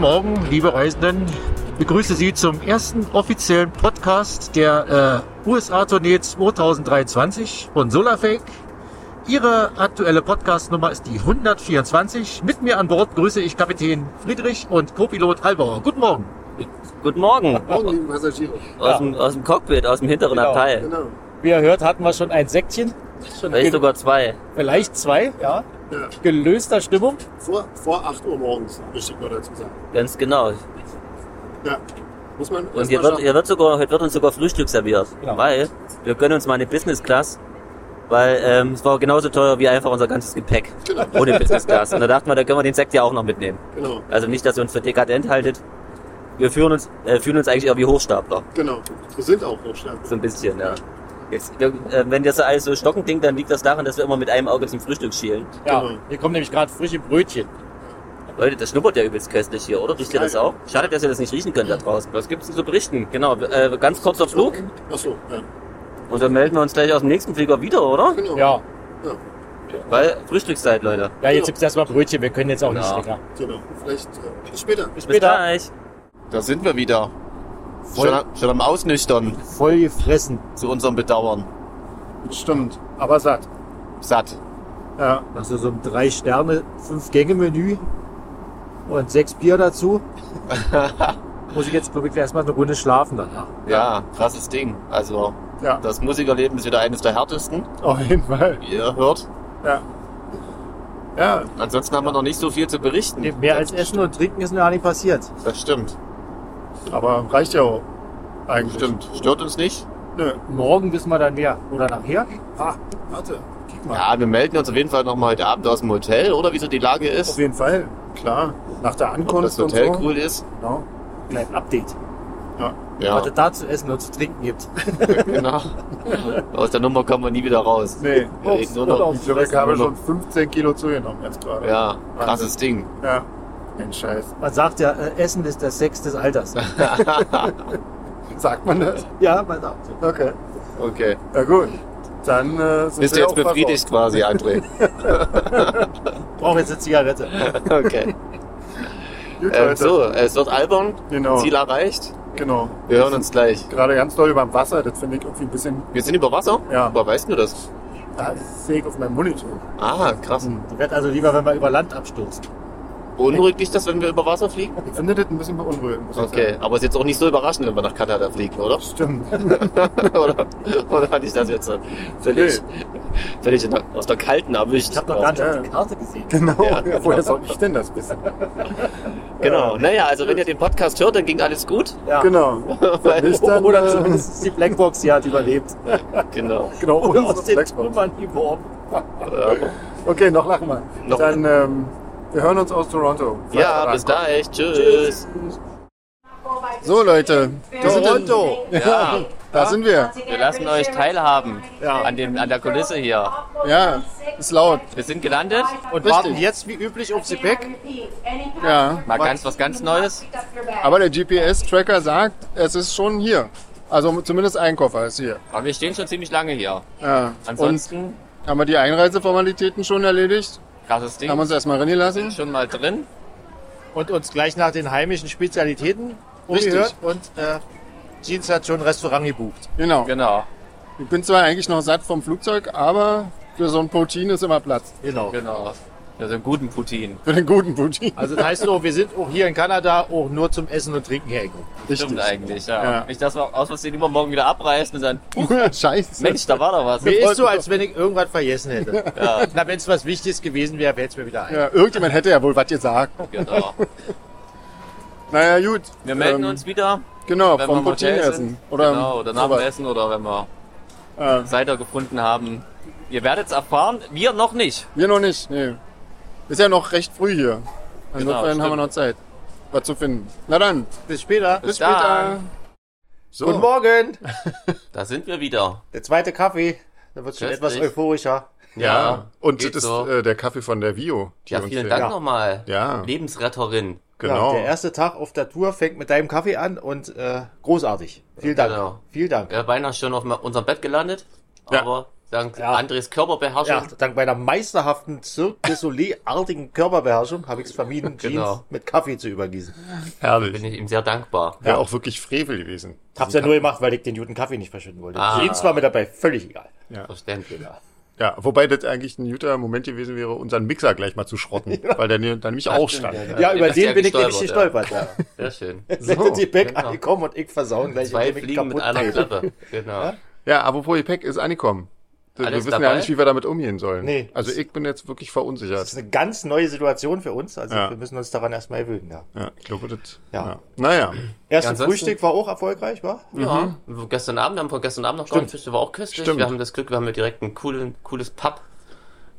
Guten Morgen, liebe Reisenden. Ich begrüße Sie zum ersten offiziellen Podcast der äh, USA-Tournee 2023 von Solarfake. Ihre aktuelle Podcast-Nummer ist die 124. Mit mir an Bord grüße ich Kapitän Friedrich und Co-Pilot Halbauer. Guten Morgen. Guten Morgen. Morgen, liebe Passagiere. Aus, dem, aus dem Cockpit, aus dem hinteren Genau, Abteil. Genau. Wie ihr hört, hatten wir schon ein Säckchen. Schon Vielleicht sogar zwei. vielleicht zwei, ja. Ja. Gelöster Stimmung. Vor, vor 8 Uhr morgens, möchte ich mal dazu sagen. Ganz genau. Ja. Muss man. Und hier wird, hier wird sogar, heute wird uns sogar Frühstück serviert. Genau. Weil wir gönnen uns mal eine Business Class. Weil ähm, es war genauso teuer wie einfach unser ganzes Gepäck. Genau. Ohne Business Class. Und da dachten wir, da können wir den Sekt ja auch noch mitnehmen. Genau, Also nicht, dass ihr uns für dekadent haltet. Wir fühlen uns, äh, fühlen uns eigentlich eher wie Hochstapler. genau. Wir sind auch Hochstapler. So ein bisschen, ja. Jetzt, wir, äh, wenn das alles so stockend klingt, dann liegt das daran, dass wir immer mit einem Auge zum Frühstück schielen. Ja, Genau. hier kommen nämlich gerade frische Brötchen. Leute, das schnuppert ja übelst köstlich hier, oder? Riecht ihr das auch? Schade, dass ihr das nicht riechen könnt da draußen. Was gibt's denn zu berichten? Genau, äh, ganz kurzer Flug. Ach so, ja. Und dann melden wir uns gleich aus dem nächsten Flieger wieder, oder? Genau. Ja, Ja, Weil Frühstückszeit, Leute. ja jetzt gibt's erstmal Brötchen. Wir können jetzt auch nicht Ja. länger. genau. Vielleicht äh, bis später. Bis Bis später. gleich. Da sind wir wieder. Voll- Schon, am- schon am Ausnüchtern, Voll gefressen. zu unserem Bedauern. Stimmt. Aber satt. Satt. Ja. Also so ein drei Sterne, fünf Gänge Menü und sechs Bier dazu. Muss ich jetzt wirklich erstmal eine Runde schlafen danach. Ja, krasses Ding. Also, Ja. das Musikerleben ist wieder eines der härtesten, Auf jeden Fall. wie ihr hört. Ja. Ja. Ansonsten haben wir noch nicht so viel zu berichten. Mehr als Essen und Trinken ist mir gar nicht passiert. Das stimmt. Aber reicht ja auch. Eigentlich. Stimmt. Stört uns nicht. Nö. Morgen wissen wir dann mehr. Oder nachher. Ah, warte. Kick mal. Ja, wir melden uns auf jeden Fall nochmal heute Abend aus dem Hotel, oder wie so die Lage Auf ist. jeden Fall. Klar. Nach der Ob Ankunft das Hotel und so. cool ist. Genau. Kleines Update. Ja. Ja, Was es da zu essen und zu trinken gibt. genau. Aus der Nummer kommen wir nie wieder raus. Nee. Wir reden nur noch, Ich glaube, ich habe schon 15 Kilo zugenommen jetzt gerade. ja, krasses Ding. Ja. Ein Scheiß. Man sagt ja, äh, Essen ist der Sex des Alters. Sagt man das? ja, man sagt so. Okay. Okay. Ja gut. Dann äh, sind Bist du jetzt auch befriedigt quasi, André? Brauche jetzt eine Zigarette. Okay. Gut, Ähm, so, es wird albern. Genau. Ziel erreicht. Genau. Wir hören uns gleich. Gerade ganz doll über dem Wasser. Das finde ich irgendwie ein bisschen. Wir sind über Wasser? Ja. Woher weißt du das? Da sehe ich auf meinem Monitor. Ah, krass. Ich werde also lieber, wenn wir über Land abstürzen. Beunruhigt dich das, wenn wir über Wasser fliegen? Ich finde das ein bisschen beunruhigend. muss ich Okay, sagen. aber ist jetzt auch nicht so überraschend, wenn wir nach Kanada fliegen, oder? Stimmt. oder, oder hatte ich das jetzt so völlig, völlig in der- aus der Kalten erwischt? Ich habe noch gar nicht auf die Karte gesehen. Genau. Ja. Ja, woher soll ich denn das wissen? Genau. Naja, also wenn ihr den Podcast hört, dann ging alles gut. Ja. Genau. Weil, Ist dann, Oder äh, zumindest ist die Blackbox, die hat überlebt. genau. Genau. Oder unsere aus den Blackbox. Trümmern geworfen. Ja, Okay, noch lachen wir. Noch- Dann, ähm, wir hören uns aus Toronto. ja bis gleich. Tschüss. So, Leute. Wir sind in- Toronto. Ja, Da sind wir. Wir lassen euch teilhaben Ja. an, dem, an der Kulisse hier. Ja, ist laut. Wir sind gelandet. Und Richtig. warten jetzt wie üblich aufs Gepäck. Ja. Mal ganz was ganz Neues. Aber der GPS-Tracker sagt, es ist schon hier. Also zumindest ein Koffer ist hier. Aber wir stehen schon ziemlich lange hier. Ja. Und Ansonsten, haben wir die Einreiseformalitäten schon erledigt? Krasses Ding. Haben wir uns erstmal reingelassen? schon mal drin. Und uns gleich nach den heimischen Spezialitäten Richtig. umgehört. Und äh, Jeans hat schon ein Restaurant gebucht. Genau. Genau. Ich bin zwar eigentlich noch satt vom Flugzeug, aber für so ein Poutine ist immer Platz. Genau. Genau. Also einen guten Putin. Für den guten Poutine. Also das heißt so, wir sind auch hier in Kanada auch nur zum Essen und Trinken hergekommen. Stimmt eigentlich, ja. Ja. Nicht, dass wir aus Versehen übermorgen wieder abreißen und sagen, Scheiße. Mensch, da war doch was. Mir ist so, als wenn ich irgendwas vergessen hätte. Ja, Na, wenn es was Wichtiges gewesen wäre, fällt es mir wieder ein. Ja, irgendjemand hätte ja wohl was gesagt. genau. Naja, gut. Wir melden Ähm, uns wieder, Genau, wenn wir vom sind. essen. Oder, genau, oder nach dem. Essen oder wenn wir Äh, Seite gefunden haben. Ihr werdet es erfahren, wir noch nicht. wir noch nicht, nee. Ist ja noch recht früh hier. Insofern stimmt. haben wir noch Zeit, was zu finden. Na dann, Bis später. bis dann. später. So, Guten Morgen. Da sind wir wieder. Der zweite Kaffee. Da wird schon etwas euphorischer. ja. Und geht das ist so. äh, der Kaffee von der Vio. die Ja, vielen Dank Ja. nochmal. Ja. Lebensretterin. Genau. Ja, der erste Tag auf der Tour fängt mit deinem Kaffee an und äh, großartig. Vielen Dank. Genau. Vielen Dank. Wir beinahe schon auf unserem Bett gelandet, Ja. aber dank Ja. Andres Körperbeherrschung. Ja, dank meiner meisterhaften Cirque du Soleil-artigen Körperbeherrschung habe ich es vermieden, Jeans Genau. mit Kaffee zu übergießen. Herrlich. Bin ich ihm sehr dankbar. Wäre auch wirklich Frevel gewesen. Hab's ja nur gemacht, weil ich den guten Kaffee nicht verschütten wollte. Ah. Jeans war mir dabei völlig egal. Verständlich. Ja, wobei das eigentlich ein guter Moment gewesen wäre, unseren Mixer gleich mal zu schrotten, weil der ne- dann nämlich auch stand. Ja, über ja den bin ich nämlich gestolpert. Ja. Sehr schön. Sind die Back genau. angekommen und ich versauen gleich, Zwei Fliegen mit kaputt einer. Klappe. Genau. Ja, apropos Gepäck ist angekommen. Wir wissen dabei? ja nicht, wie wir damit umgehen sollen. Nee. Also ich bin jetzt wirklich Das verunsichert. ist eine ganz neue Situation für uns, also Ja. wir müssen uns daran erstmal gewöhnen. Ja. Ja, ich glaube, das. Ja. Ja. Naja. Erstes ansonsten- Frühstück war auch erfolgreich, war? Ja, gestern Abend, wir haben gestern Abend noch Stimmt. Fische, war auch köstlich. Stimmt. Wir haben das Glück, wir haben hier direkt ein coolen, cooles Pub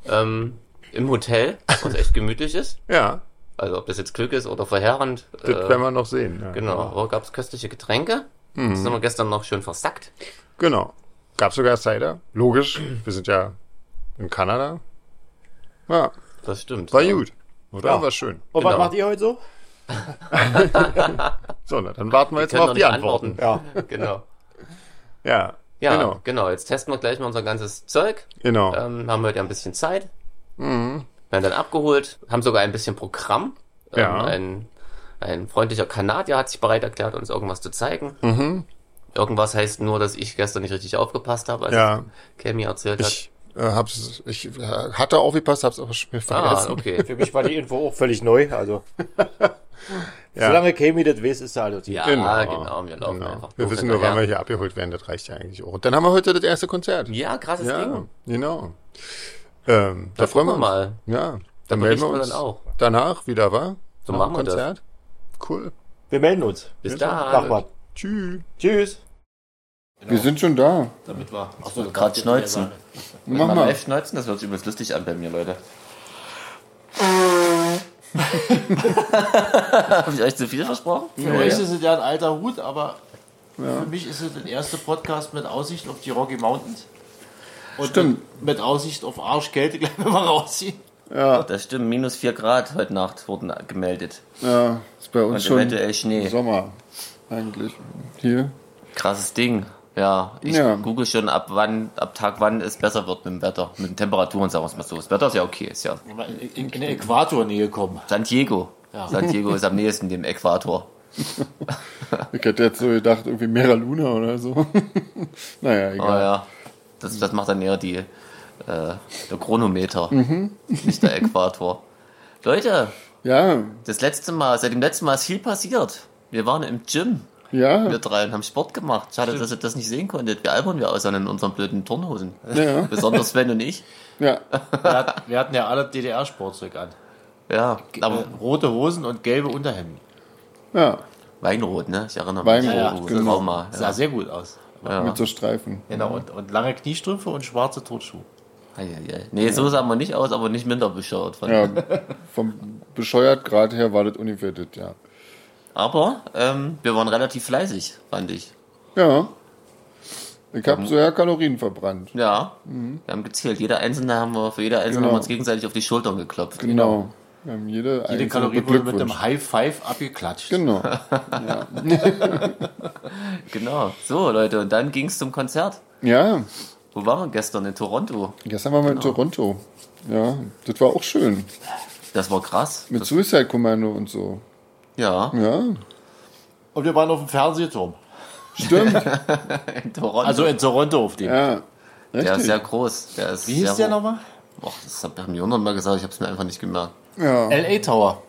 ähm, im Hotel, was echt gemütlich ist. Ja, Also ob das jetzt Glück ist oder verheerend. das äh, werden wir noch sehen. Ja. Genau, aber gab es köstliche Getränke. Das sind wir gestern noch schön versackt. Genau. Gab sogar Cider. Logisch. Wir sind ja in Kanada. Ja, Das stimmt. war ja. gut. Oder? Ja. War schön. Und was Genau. macht ihr heute so? So, na, dann warten wir jetzt Können mal noch auf die nicht Antworten. Ja. Genau. Ja, Ja, genau. genau. Jetzt testen wir gleich mal unser ganzes Zeug. Genau. Ähm, haben heute ein bisschen Zeit. Mhm. Werden dann abgeholt. Haben sogar ein bisschen Programm. Ähm, Ja. ein, ein freundlicher Kanadier hat sich bereit erklärt, uns irgendwas zu zeigen. Mhm. Irgendwas heißt nur, dass ich gestern nicht richtig aufgepasst habe, als Ja. Cami erzählt hat. Ich äh, hab's, ich äh, hatte aufgepasst, hab's aber schon Ah, vergessen. okay. Für mich war die Info auch völlig neu, also. Ja. Solange Kami das weiß, ist er halt Ja, Genau. genau. Wir laufen Genau. einfach. Wir wissen nur, wann wir hier abgeholt werden, das reicht ja eigentlich auch. Und dann haben wir heute das erste Konzert. Ja, krasses Ja, Ding. genau. Ähm, da, Da freuen wir uns. mal. Ja, Da dann melden wir berichten wir uns dann auch. danach wieder, wa? So Nach machen wir das. Cool. Wir melden uns. Bis Sag mal. Tschüss. Tschüss. Wir sind schon da. Damit war. Achso, gerade schneuzen. Mach mal live schneuzen, das hört sich übrigens lustig an bei mir, Leute. Habe ich euch zu viel versprochen? Für euch ist es ja ein alter Hut, aber für mich ist es der erste Podcast mit Aussicht auf die Rocky Mountains. Und Stimmt. mit Aussicht auf Arschkälte gleich wenn wir rausziehen. Ja, Das stimmt, minus 4 Grad heute Nacht wurden gemeldet. ja, ist bei uns Und schon eventuell Schnee. Sommer. Eigentlich. Hier. Krasses Ding. Ja, ich Ja. google schon ab wann, ab Tag wann es besser wird mit dem Wetter, mit den Temperaturen, sagen wir es mal so. Das Wetter ist ja okay, ist ja in, in, in die Äquatornähe kommen. San Diego. Ja. San Diego ist am nächsten dem Äquator. Ich hätte jetzt so gedacht, irgendwie Mera Luna oder so. naja, Oh egal. ja, das, das macht dann eher die, äh, der Chronometer, Mhm. nicht der Äquator. Leute, Ja, das letzte Mal, seit dem letzten Mal ist viel passiert. Wir waren im Gym, ja, wir drei, und haben Sport gemacht. Schade, dass ihr das nicht sehen konntet. Wie albern wir aussehen in unseren blöden Turnhosen. ja, Besonders Sven und ich. ja. Wir, hat, wir hatten ja alle DDR-Sportzeug an. Ja, aber äh, rote Hosen und gelbe Unterhemden. ja. Weinrot, ne? Ich erinnere Weinrot, mich. Ja, Oh, genau. Sah ja. sehr gut aus. Ja. Mit so Streifen. Genau, und, und lange Kniestrümpfe und schwarze Turnschuhe. Nee, so sah man nicht aus, aber nicht minder bescheuert. Von Ja, vom bescheuert Grad her war das ungefähr das, ja. Aber ähm, wir waren relativ fleißig, fand ich. Ja. Ich habe so ja Kalorien verbrannt. Ja, wir haben gezählt. Jeder Einzelne haben wir, für jede Einzelne Genau. haben wir uns gegenseitig auf die Schultern geklopft. Genau. Wir haben jede, Jede einzelne Kalorie wurde mit einem. High Five abgeklatscht. Genau. Genau. So, Leute, und dann ging's zum Konzert. Ja, Wo waren wir gestern? In Toronto. gestern waren wir in Toronto. Ja, das war auch schön. Das war krass. Mit Suicide Commando und so. Ja, Ja, Und wir waren auf dem Fernsehturm. stimmt. in Toronto. Also in Toronto auf dem. ja, der ist richtig. sehr groß. Der ist Wie hieß der nochmal? Boah, das haben wir hundertmal gesagt, ich habe es mir einfach nicht gemerkt. Ja. LA Tower.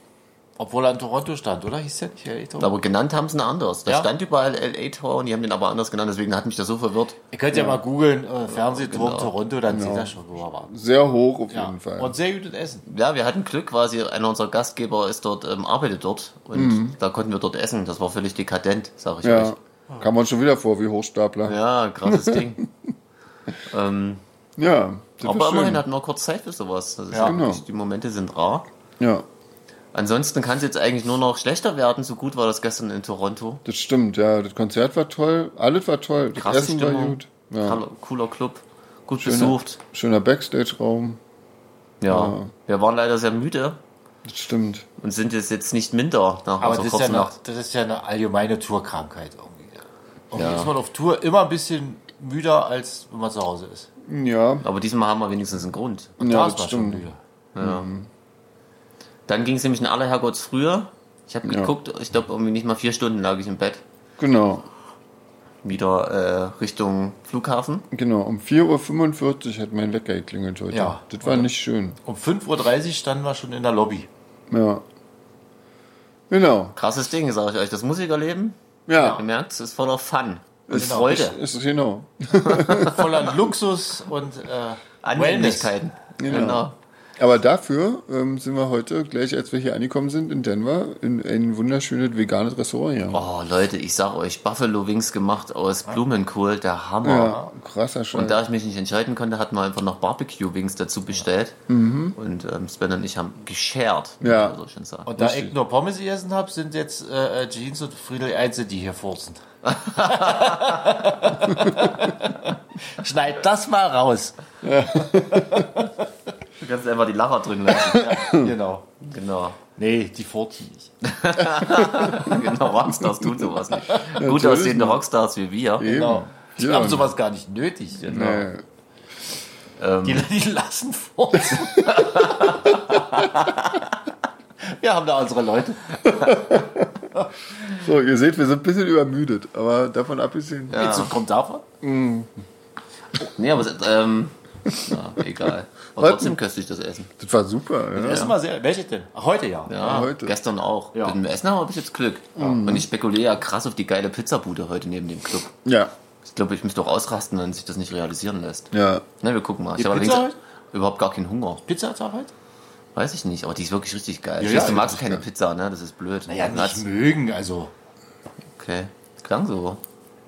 Obwohl er in Toronto stand, oder? Hieß der nicht LA Tower? Aber genannt haben sie ihn anders. Da Ja? stand überall LA und die haben den aber anders genannt, deswegen hat mich das so verwirrt. Ihr könnt ja, mal googeln, äh, Fernsehturm genau. Toronto, dann seht ihr schon, wo wir waren. Sehr hoch auf Ja. jeden Fall. Und sehr gutes Essen. Ja, wir hatten Glück, quasi einer unserer Gastgeber ist dort, ähm, arbeitet dort und da konnten wir dort essen. Das war völlig dekadent, sag ich Mhm. ja, euch. kam man schon wieder vor wie Hochstapler. Ja, krasses Ding. ähm, Ja, das aber war immerhin schön. hatten wir kurz Zeit für sowas. Das ist Ja. Genau. Die Momente sind rar. Ja, Ansonsten kann es jetzt eigentlich nur noch schlechter werden. So gut war das gestern in Toronto. das stimmt. Ja, das Konzert war toll. Alles war toll. Das Krasse Essen war Stimmung. gut. Ja. Cooler- Cooler Club. Gut Schöner, besucht. schöner Backstage-Raum. Ja. Ja. Wir waren leider sehr müde Das stimmt. und sind jetzt, jetzt nicht minder nach Aber das ist, ja eine, das ist ja eine allgemeine Tourkrankheit irgendwie. Irgendwie Ja. ist man auf Tour immer ein bisschen müder, als wenn man zu Hause ist. Ja, Aber diesmal haben wir wenigstens einen Grund. ja, da das ist man schon stimmt. müde. Dann ging es nämlich in aller Herrgotts früher. Ich habe Ja. geguckt, ich glaube irgendwie nicht mal vier Stunden lag ich im Bett. Genau, Wieder äh, Richtung Flughafen. genau. Um 4.45 Uhr hat mein Wecker geklingelt heute. Ja. Das war nicht schön. Um 5.30 Uhr standen wir schon in der Lobby. Ja. Genau. Krasses Ding, sage ich euch. Das Musikerleben, Ja. ihr merkt, es ist voller Fun und Ist- Freude. Ist, ist genau. Voller Luxus und äh. Annehmlichkeiten. Genau. Aber dafür ähm, sind wir heute, gleich als wir hier angekommen sind in Denver, in ein wunderschönes veganes Restaurant hier. Oh Leute, ich sag euch, Buffalo Wings gemacht aus Blumenkohl, der Hammer. Ja, krasser Scheiß. Und da ich mich nicht entscheiden konnte, hatten wir einfach noch Barbecue-Wings dazu bestellt. Und ähm, Sven und ich haben geshared, Mhm. Ja. muss ich schon sagen. Und da ich nur Pommes gegessen habe, sind jetzt äh, äh, Jeans und Friedel Einzel, die hier furzen. Schneid das mal raus. Du kannst einfach die Lacher drin lassen. Genau. genau. Nee, die furzen nicht. genau, Rockstars tun sowas nicht. Gut aussehende Rockstars wie wir. Genau. Die Ja. haben sowas gar nicht nötig. Nee. Ähm, Die, die lassen furzen. Wir haben da unsere Leute. So, ihr seht, wir sind ein bisschen übermüdet, aber davon abgesehen. Ja. Jetzt kommt davon. nee, aber ähm, na, egal. Aber Was? trotzdem köstlich das Essen. Das war super. Ja. Das ist mal sehr. Welche denn? Heute ja. Ja, heute. gestern auch. Ja. Mit dem Essen habe ich jetzt Glück. Und ich spekuliere ja krass auf die geile Pizzabude heute neben dem Club. Ja, Ich glaube, ich müsste doch ausrasten, wenn sich das nicht realisieren lässt. ja. Na, wir gucken mal. Ich habe allerdings überhaupt gar keinen Hunger. Pizza zur Arbeit? Weiß ich nicht, aber die ist wirklich richtig geil. Ja, ich weiß, ja, du magst keine Pizza, ne? Das ist blöd. Naja, Platz. nicht mögen, also. Okay. Das klang so.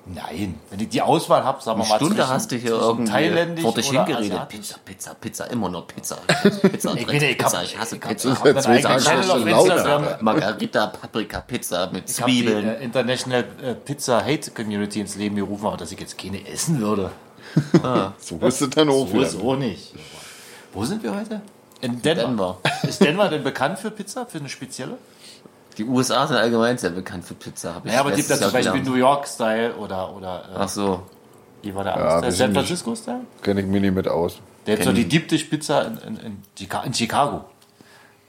Nein. Wenn ich die Auswahl habe, sagen wir Eine mal. Stunde zwischen- hast du hier irgendwie Thailändisch vor dich hingeredet. asiatisch. Pizza, Pizza, Pizza, immer nur Pizza. Pizza Ich bin- ich Pizza, ich hasse ich Pizza. ich hab Jetzt einen willst du eigenen sagen, Channel auf schon laut, Instagram. Margarita, Paprika, Pizza mit Ich habe die Zwiebeln. äh, International äh, Pizza Hate Community ins Leben gerufen, aber dass ich jetzt keine essen würde. So ist es dann auch So ist auch nicht. Wo sind wir heute? In Denver. Denver. Ist Denver denn bekannt für Pizza? Für eine spezielle? Die USA sind allgemein sehr bekannt für Pizza. Hab ich Naja, aber gibt es zum Beispiel gelernt. New York-Style oder, oder äh, Ach so. wie war der Ja, San Francisco-Style? Kenne ich mir nicht mit aus. Der hat so die ich. Deep Dish Pizza in, in, in, Chica- in Chicago.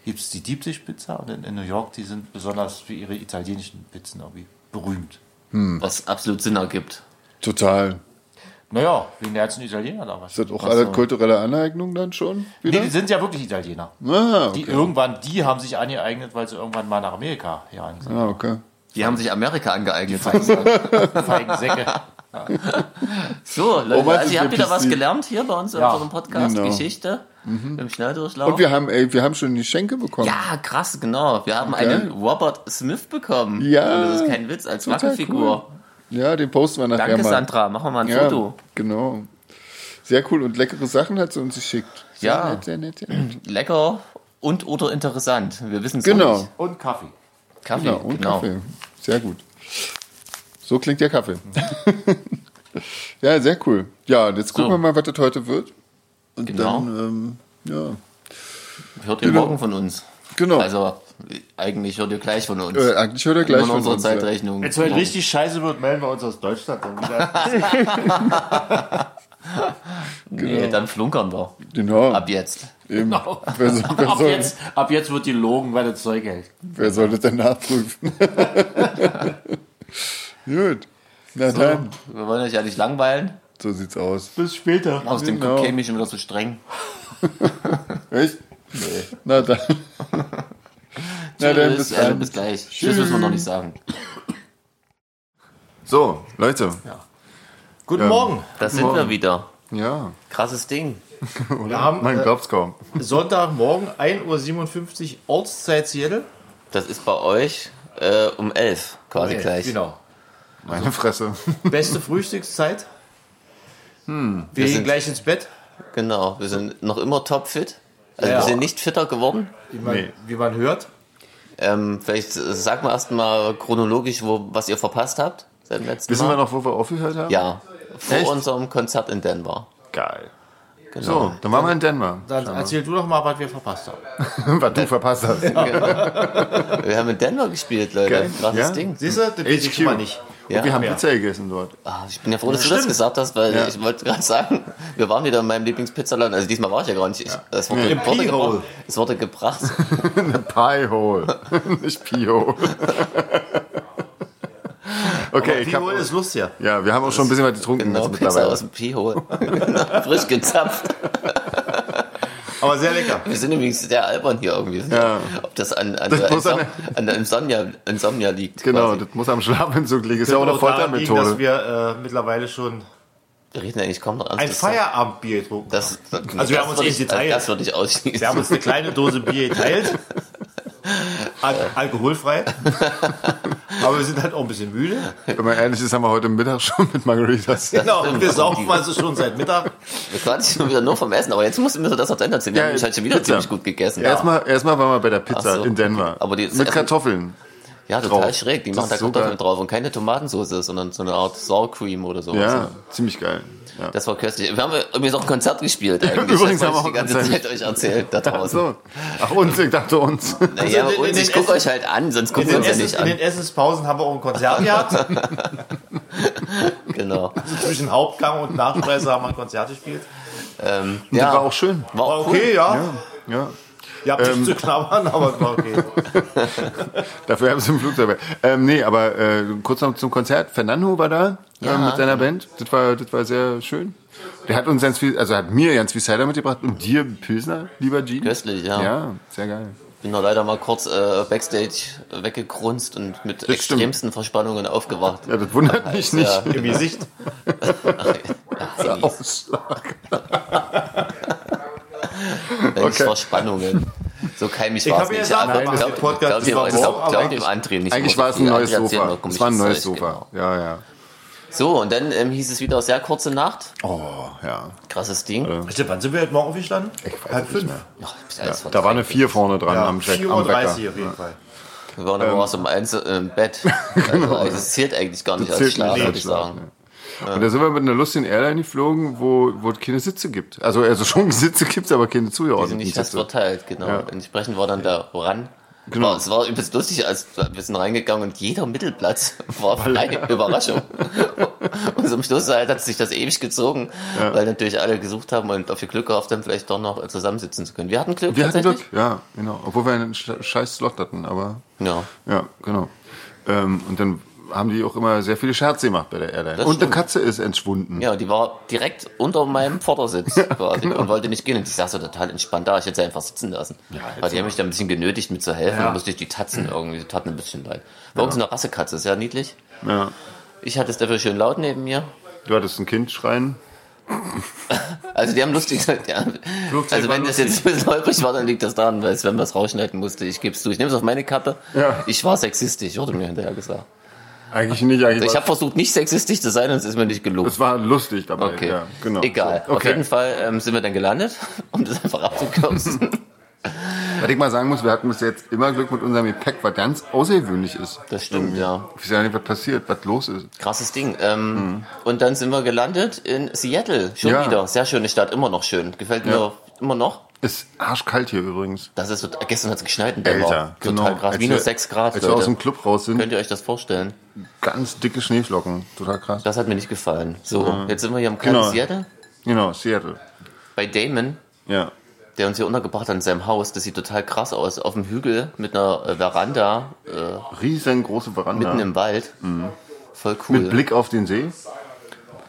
Gibt es die Deep Dish Pizza und in, in New York, die sind besonders für ihre italienischen Pizzen irgendwie berühmt. Was absolut Sinn ergibt. Total. Naja, wegen der ganzen Italiener da was. Ist das auch Ach alle so. kulturelle Aneignung dann schon? Nee, Wieder? die sind ja wirklich Italiener. ah, Die okay. irgendwann, die haben sich angeeignet, weil sie irgendwann mal nach Amerika hier sind. ah, okay. Die haben sich Amerika angeeignet. Feigen Säcke. So, Leute, Oh, also ihr habt wieder was gelernt hier bei uns in Ja, unserem Podcast. genau. Geschichte im Schnelldurchlauf. Und wir haben, ey, wir haben schon Geschenke bekommen. ja, krass, genau. Wir haben Okay. einen Robert Smith bekommen. Ja, Und das ist kein Witz, als Wackelfigur. Ja, den posten wir nachher Danke, mal. Sandra. Machen wir mal ein Ja, Foto. genau. Sehr cool und leckere Sachen hat sie uns geschickt. Sehr Ja. nett, sehr nett, sehr nett. Lecker und oder interessant. Wir wissen es Genau. nicht. Und Kaffee. Kaffee, Genau, und genau. Kaffee. Sehr gut. So klingt der Kaffee. ja, sehr cool. Ja, und jetzt gucken So. wir mal, was das heute wird. Und Genau. dann, ähm, ja, Hört ihr Genau. morgen von uns. genau. Also, eigentlich hört ihr gleich von uns. äh, eigentlich hört er gleich in von unserer uns. Zeitrechnung. Wenn es heute richtig scheiße wird, melden wir uns aus Deutschland dann wieder. Nee, dann flunkern wir. Genau. Ab jetzt. Eben. Wer, soll, wer, ab, soll, jetzt, ab jetzt wird die logen, weil das Zeug hält. wer soll das denn nachprüfen? gut. Na dann, Wir wollen euch ja nicht langweilen. so sieht's aus. Bis später. Außerdem Genau. guckt Kämi schon wieder so streng. Echt? Na dann. Na dann, bis also dann. bis gleich. Tschüss müssen wir noch nicht sagen. So, Leute. Guten Morgen. Da sind wir wieder. Ja, Krasses Ding. Wir haben man äh, glaubt's kaum. Sonntagmorgen 1.57 Uhr Ortszeit Seattle. Das ist bei euch äh, um 11 quasi Okay, gleich. Genau. Meine Fresse. Beste Frühstückszeit. wir wir gehen sind- gleich ins Bett. Genau, wir sind noch immer topfit. Also Ja. wir sind nicht fitter geworden. Wie man, Nee. wie man hört. Ähm, vielleicht sag mal erstmal chronologisch, wo, was ihr verpasst habt seit dem letzten Wissen Mal. wir noch, wo wir aufgehört haben? Ja, vor Echt? unserem Konzert in Denver. Geil. Genau. So, dann waren wir in Denver. Dann erzähl du doch mal, was wir verpasst haben. Was du verpasst hast. Wir haben in Denver gespielt, Leute. Geil. Krasses Ja? Ding. Siehst du, das weiß ich HQ. schon mal nicht. Und wir haben Ja. Pizza gegessen dort. Ah, ich bin ja froh, dass du das gesagt hast, weil Ja. ich wollte gerade sagen, wir waren wieder in meinem Lieblingspizzaland. Also diesmal war ich ja gar nicht. Ich, es, wurde, Im wurde Pie-Hole. gebracht, es wurde gebracht. Pie Hole. Nicht Pie Hole. okay, hab, ist lustiger. ja, wir haben auch schon ein bisschen was getrunken Genau, Pizza mittlerweile. aus dem Pihol. Frisch gezapft. Aber sehr lecker. Wir sind übrigens sehr albern hier irgendwie. Ja. Ob das an, an, Das der, muss an an der Insomnia, Insomnia liegt. Genau, quasi. das muss am Schlafentzug liegen. Ist ja auch eine daran liegen, dass Foltermethode. wir äh, mittlerweile schon Wir reden eigentlich kaum noch ein ernst. Feierabendbier getrunken Das, Also wir haben uns nicht ich, geteilt. Das würde ich ausschließen. Wir haben uns eine kleine Dose Bier geteilt. Al alkoholfrei. Aber wir sind halt auch ein bisschen müde. Wenn man ehrlich ist, haben wir heute Mittag schon mit Margaritas. Genau, stimmt. wir saufen also schon seit Mittag. Wir quatschen schon wieder nur vom Essen, aber jetzt musst du mir das noch Ende erzählen. Wir Ja, haben heute schon wieder Pizza. ziemlich gut gegessen. Erstmal, erstmal waren wir bei der Pizza so, in Denver. okay. Aber die- mit Kartoffeln. Ja, total drauf. schräg. Die Das machen da Kartoffeln geil. drauf und keine Tomatensauce, sondern so eine Art Sour Cream oder sowas. Ja, ziemlich geil. Ja. Das war köstlich. Wir haben übrigens auch ein Konzert gespielt eigentlich. Übrigens das haben wir ich die auch ganze Zeit euch erzählt da Ach draußen. so. Ach, uns, ich dachte uns. Naja, Also in- in den ich gucke euch halt an, sonst In gucken wir uns ja nicht in an. den Essenspausen haben wir auch ein Konzert gehabt. Genau. Zwischen Hauptgang und Nachspeise haben wir ein Konzert gespielt. Ähm, Das ja, war auch schön. War auch cool. Okay, ja. Ja. Ihr habt Ähm. nicht zu knabbern, aber es war okay. Dafür haben sie im Flugzeug. dabei. Ähm, nee, aber äh, kurz noch zum Konzert. Fernando war da Ja. mit seiner Band. Das war, das war sehr schön. Der hat uns ganz viel, also hat mir ganz viel Cider mitgebracht und dir Pilsner, lieber Gene. Köstlich, ja. Ja, sehr geil. Bin noch leider mal kurz äh, Backstage weggegrunzt und mit stimmt. extremsten Verspannungen aufgewacht. Ja, das wundert mich nicht. Ja, Im Gesicht. ja, Ausschlag. okay. Verspannungen. So keimig Ich war es ja nicht. gesagt, aber machen glaub- Podcast glaub dem- glaub- glaub André nicht. Eigentlich war es ein neues Sofa. Es war ein neues Sofa. genau. Ja, ja. So, und dann ähm, hieß es wieder sehr kurze Nacht. Oh, ja. Krasses Ding. Weißt du, wann sind wir heute Morgen aufgestanden? Halb fünf. Ja, bis alles Da war eine 4 vorne dran Ja, am Jack, 4.30 am Uhr Wecker. auf jeden Fall. Wir waren aber um eins äh, im Bett. Also, also es zählt eigentlich gar nicht Das als zählt nicht Schlaf, als würde ich Schlaf, sagen. Und da sind wir mit einer lustigen Airline geflogen, wo, wo es keine Sitze gibt. Also, also schon Sitze gibt's, aber keine Die zugeordneten sind nicht fest Sitze. verteilt, genau. Ja. Entsprechend war dann der Run. Genau. War, es war übelst lustig, als wir sind reingegangen und jeder Mittelplatz war frei. Überraschung. und zum Schluss halt hat sich das ewig gezogen, weil natürlich alle gesucht haben und dafür Glück gehofft haben, vielleicht doch noch zusammensitzen zu können. Wir hatten Glück Wir hatten. Glück, ja, genau. Obwohl wir einen sch- scheiß Slot hatten, aber Ja. ja, genau. Ähm, und dann haben die auch immer sehr viele Scherze gemacht bei der Airline. Das und eine. Katze ist entschwunden. Ja, die war direkt unter meinem Vordersitz quasi genau. und wollte nicht gehen. Und ich saß so total entspannt da. Ich hätte sie einfach sitzen lassen. Weil die haben mich da ein bisschen genötigt, mir zu helfen. Dann musste ich die Tatzen irgendwie, die taten ein bisschen leid. War übrigens eine Rassekatze, sehr niedlich. Ja. Ich hatte es dafür schön laut neben mir. Du hattest ein Kind schreien. Also die haben lustig gesagt, ja. Also wenn das jetzt ein bisschen holprig war, dann liegt das daran, weil Sven was rausschneiden musste. Ich gebe es zu. Ich nehme es auf meine Kappe. Ja. Ich war sexistisch, wurde mir hinterher gesagt. Eigentlich nicht, eigentlich Ich war- habe versucht, nicht sexistisch zu sein und es ist mir nicht gelungen. es war lustig dabei. Okay, Ja, genau. egal. So, Auf okay. jeden Fall ähm, sind wir dann gelandet, um das einfach abzukürzen. Was ich mal sagen muss, wir hatten bis jetzt immer Glück mit unserem Gepäck, was ganz außergewöhnlich ist. Das stimmt, ja. Ich weiß ja nicht, was passiert, was los ist. Krasses Ding. Ähm, Und dann sind wir gelandet in Seattle. Schon Ja. wieder. Sehr schöne Stadt, immer noch schön. Gefällt mir immer noch. Ist arschkalt hier übrigens. Das ist, so- gestern hat es geschneit in Denver. Alter, Total genau. krass. Als Minus wir- 6 Grad, Als wir aus Leute. dem Club raus sind, Könnt ihr euch das vorstellen? ganz dicke Schneeflocken. Total krass. Das hat mir nicht gefallen. So, jetzt sind wir hier im Genau. kalten Seattle. Genau, Seattle. Bei Damon, Ja. der uns hier untergebracht hat in seinem Haus. Das sieht total krass aus. Auf dem Hügel mit einer äh, Veranda, äh, Riesengroße Veranda. mitten im Wald. Voll cool. Mhm. Mit Blick auf den See.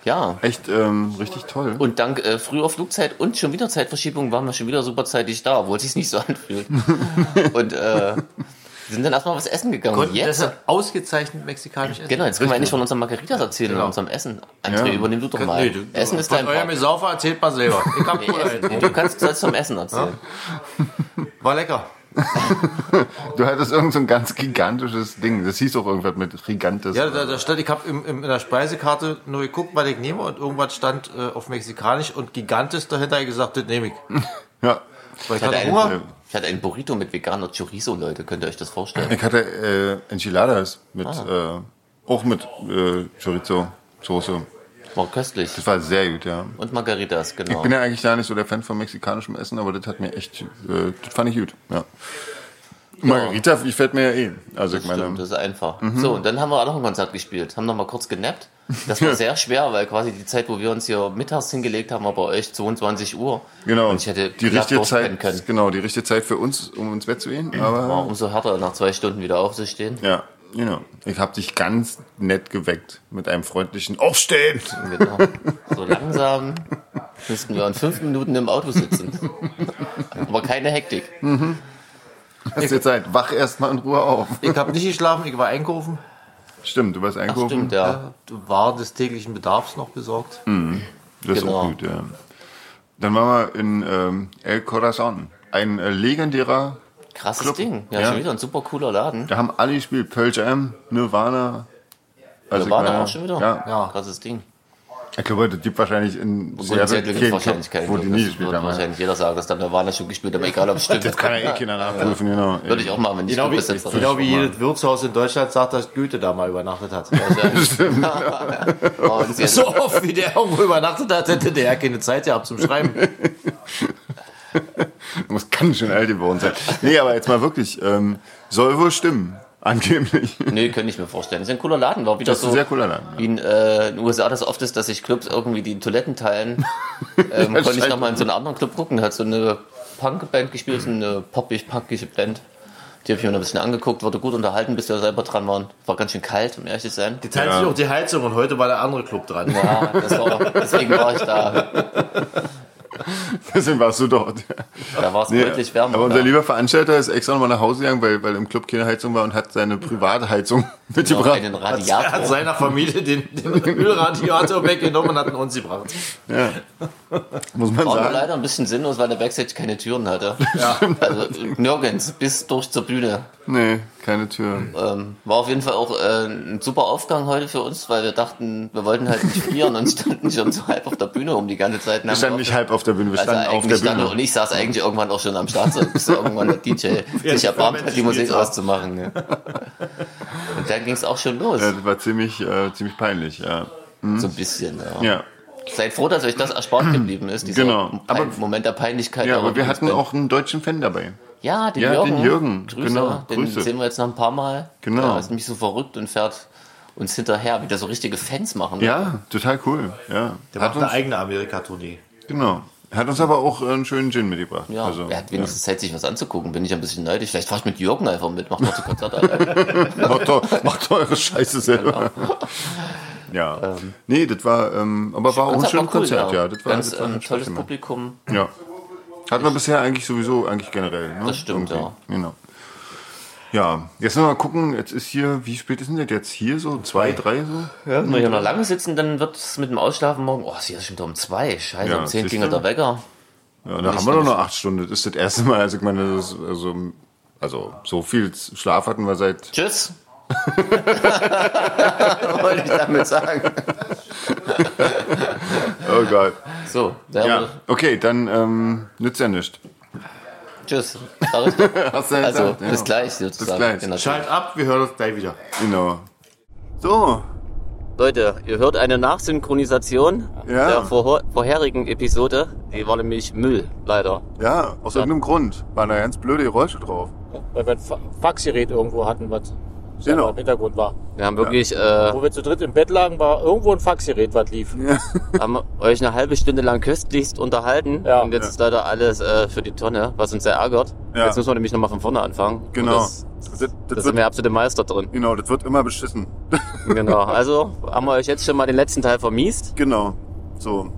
Ja. Echt ähm, richtig toll. Und dank äh, früher Flugzeit und schon wieder Zeitverschiebung waren wir schon wieder super zeitig da, obwohl es sich nicht so anfühlt. und äh, sind dann erstmal was essen gegangen. Konnten jetzt, deshalb ausgezeichnet mexikanisch essen. genau, jetzt können wir eigentlich von unserem Margaritas erzählen Genau. und unserem Essen. André, Ja. übernimm du doch mal. Nee, du, Essen ist von dein eurem Part. Saufer erzählt mal selber. Ich hab Nee, Cola getrunken. du kannst sollst vom Essen erzählen. War lecker. Du hattest irgend so ein ganz gigantisches Ding. Das hieß auch irgendwas mit Gigantes. Ja, da, da stand, ich habe im, im, in der Speisekarte nur geguckt, was ich nehme und irgendwas stand äh, auf Mexikanisch und Gigantes dahinter. Ich gesagt, das nehme ich. ja. Weil ich hatte, einen, Hunger. ich hatte einen Burrito mit veganer Chorizo, Leute. Könnt ihr euch das vorstellen? Ich hatte äh, Enchiladas mit, Ah. äh, auch mit äh, Chorizo-Soße. War köstlich. Das war sehr gut, ja. Und Margaritas, Ich genau. bin ja eigentlich gar nicht so der Fan von mexikanischem Essen, aber das hat mir echt, äh, das fand ich gut, ja. Margarita, wie fällt mir ja eh. Also ich Stimmt, meine, das ist einfach. Mhm. So, und dann haben wir auch noch ein Konzert gespielt. Haben noch mal kurz genappt. Das war sehr schwer, weil quasi die Zeit, wo wir uns hier mittags hingelegt haben, war bei euch 22 Uhr. genau, Und ich hätte die richtige Zeit, können. genau, die richtige Zeit für uns, um ins Bett zu gehen, aber War umso härter, nach zwei Stunden wieder aufzustehen. ja, genau. Ich habe dich ganz nett geweckt mit einem freundlichen Aufstehen. Genau. So langsam müssten wir in fünf Minuten im Auto sitzen. Aber keine Hektik. Hast dir Zeit, wach erst mal in Ruhe auf. Ich habe nicht geschlafen, ich war einkaufen. Stimmt, du warst Ach, einkaufen. stimmt, ja. Waren des täglichen Bedarfs noch besorgt. Das ist Genau. auch gut, ja. Dann waren wir in ähm, El Corazon. Ein äh, legendärer, Krasses Club. Ding. Ja, Ja. schon wieder ein super cooler Laden. da haben alle gespielt. Pearl Jam, Nirvana. Also ich meine, auch schon wieder. Ja, Ja. Krasses Ding. ich glaube, das gibt wahrscheinlich in Gut, Seattle Seattle gibt keinen wahrscheinlich Club, keinen wo die nie gespielt wird haben. wahrscheinlich jeder sagen, dass da Nirvana schon gespielt hat, aber egal, ob es stimmt. Das kann ja eh keiner nachprüfen, genau. Würde ich auch machen, wenn ich Genau Clubbesitzer genau wie mal. jedes Wirtshaus in Deutschland sagt, dass Goethe da mal übernachtet hat. Oh, und sie so oft wie der irgendwo übernachtet hat, hätte der ja keine Zeit gehabt zum Schreiben. Muss ganz schön alt geworden sein. Nee, aber jetzt mal wirklich, ähm, soll wohl stimmen. Angeblich. Nee, könnte ich mir vorstellen. Das ist ein cooler Laden, war wieder Das ist so. ein sehr cooler Laden. Wie in, äh, in den USA das oft ist, dass sich Clubs irgendwie die Toiletten teilen. Ähm, konnte ich scheint- noch mal in so einen anderen Club gucken, hat so eine Punk-Band gespielt, so eine poppig-punkige Band. Die habe ich mir noch ein bisschen angeguckt, wurde gut unterhalten, bis wir selber dran waren. War ganz schön kalt, um ehrlich zu sein. Die teilen Ja. sich auch die Heizung und heute war der andere Club dran. Ja, das war, deswegen war ich da. Deswegen warst du dort. Da war es Nee, deutlich wärmer. aber unser lieber Veranstalter ist extra nochmal nach Hause gegangen, weil, weil im Club keine Heizung war und hat seine private Heizung mitgebracht. einen Er hat Radiator. seiner Familie den, den Ölradiator weggenommen und hat ihn uns gebracht. Ja. Muss man War sagen. leider ein bisschen sinnlos, weil der Backstage keine Türen hatte. Also nirgends, bis durch zur Bühne. Nee, keine Tür. Ähm, war auf jeden Fall auch äh, ein super Aufgang heute für uns, weil wir dachten, wir wollten halt nicht frieren und standen schon so halb auf der Bühne um die ganze Zeit. Wir standen nicht halb auf der Bühne, wir also standen auf der stand Bühne. und ich saß eigentlich irgendwann auch schon am Start, bis irgendwann der DJ sich erbarmt hat, die Musik auszumachen. Ne? Und dann ging es auch schon los. Ja, das war ziemlich, äh, ziemlich peinlich, ja. So ein bisschen, ja. Ja, Seid froh, dass euch das erspart geblieben ist, dieser Genau. Aber- Moment der Peinlichkeit. ja aber wir hatten Band. auch einen deutschen Fan dabei. Ja, den Ja, Jürgen. den Jürgen, Grüße. genau, Den Grüße. sehen wir jetzt noch ein paar Mal. Genau. Der ist nämlich so verrückt und fährt uns hinterher, wie der so richtige Fans machen. Ja, total cool. Ja. Der Hat macht eine eigene Amerika-Tournee. genau. Hat uns aber auch einen schönen Gin mitgebracht. Ja, also, er hat wenigstens Zeit, sich was anzugucken. Bin ich ein bisschen neidisch. Vielleicht fahr ich mit Jürgen einfach mit, mach doch die Konzerte allein. ja. macht, doch, macht eure Scheiße selber. Ja. nee, das war, ähm, aber war auch ein schönes cool, Konzert, ja. Das war, Ganz das war ähm, Spaß tolles. Publikum. Ja. Hat man bisher eigentlich sowieso, eigentlich generell. Ne? Das stimmt, ja. Genau. Ja, jetzt mal gucken, jetzt ist hier, wie spät ist denn das jetzt hier so? Zwei, drei so? Wenn wir hier noch lange sitzen, dann wird es mit dem Ausschlafen morgen. Oh, sie ist schon wieder um zwei. Scheiße, Ja, um zehn ging der Wecker. Ja, da haben wir doch noch acht Stunden. Das ist das erste Mal, also ich meine, das ist, also, also so viel Schlaf hatten wir seit. Tschüss. Wollte ich damit sagen. Oh Gott. So, Ja, okay, dann ähm, nützt ja nichts. Tschüss. Hast du ja Also, gesagt, ja. bis gleich sozusagen. gleich. Genau. Schalt ab, wir hören uns gleich wieder. Genau. So, Leute, ihr hört eine Nachsynchronisation Ja. der vorher vorherigen Episode. Die war nämlich Müll, leider. ja, aus irgendeinem Grund waren da ganz blöde Geräusche drauf. Weil wir ein Fa- Faxgerät irgendwo hatten, was Genau. im Hintergrund war. Wir haben wirklich, äh, Wo wir zu dritt im Bett lagen, war irgendwo ein Faxgerät, was lief. haben euch eine halbe Stunde lang köstlichst unterhalten. Ja. und jetzt ist leider alles äh, für die Tonne, was uns sehr ärgert. Ja. Jetzt müssen wir nämlich nochmal von vorne anfangen. Und Genau. Das, Das, das, da sind wir absolute Meister drin. genau, das wird immer beschissen. Genau. Also haben wir euch jetzt schon mal den letzten Teil vermiest. genau. So,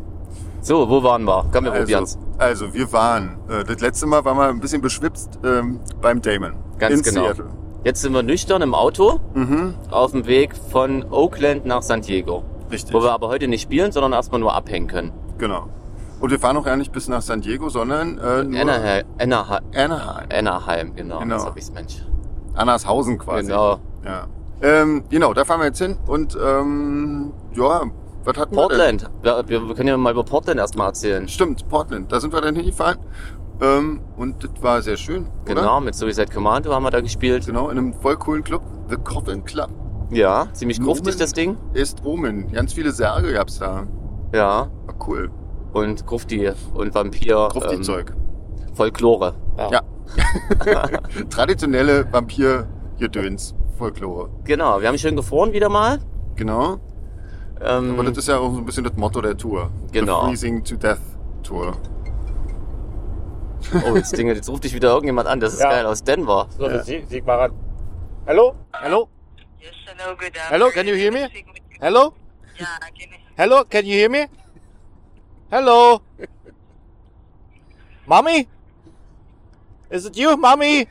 So, wo waren wir? Komm, wir also, probieren's. also wir waren, äh, das letzte Mal waren wir ein bisschen beschwipst ähm, beim Damon. Ganz in genau. Seattle. Jetzt sind wir nüchtern im Auto Mhm. auf dem Weg von Oakland nach San Diego. Richtig. Wo wir aber heute nicht spielen, sondern erstmal nur abhängen können. Genau. Und wir fahren auch gar nicht bis nach San Diego, sondern äh, nur Anaheim, Anaheim, Anaheim. Anaheim genau. Genau. Das hab ich's, Mensch. Annershausen quasi. Genau. Ja. Ähm, genau, da fahren wir jetzt hin und ähm, ja, was hatten wir Portland. Wir, wir, können ja mal über Portland erstmal erzählen. Stimmt, Portland. Da sind wir dann hingefahren. Ähm, und das war sehr schön. Genau, Oder? mit Suicide Commando haben wir da gespielt. Genau, in einem voll coolen Club. The Coffin Club. Ja, ziemlich gruftig das Ding. Ist Omen. Ganz viele Särge gab's da. Ja. War cool. Und Grufti und Vampir. Grufti-Zeug. Ähm, Folklore. Ja. Traditionelle Vampir-Gedöns, Folklore. Genau, wir haben schön gefroren wieder mal. Genau. Ähm, Aber das ist ja auch so ein bisschen das Motto der Tour. Genau. The Freezing to Death Tour. Oh, jetzt, Dinge, jetzt ruft dich wieder irgendjemand an. Das ist Ja. geil aus Denver. So, das sieg, sieg mal ran. Hello? Hello? Yes, hello, good Hello, can you hear me? afternoon. Hello? Yeah, I can. Hello, can you hear me? Hello? Mommy? Is it you, Mommy?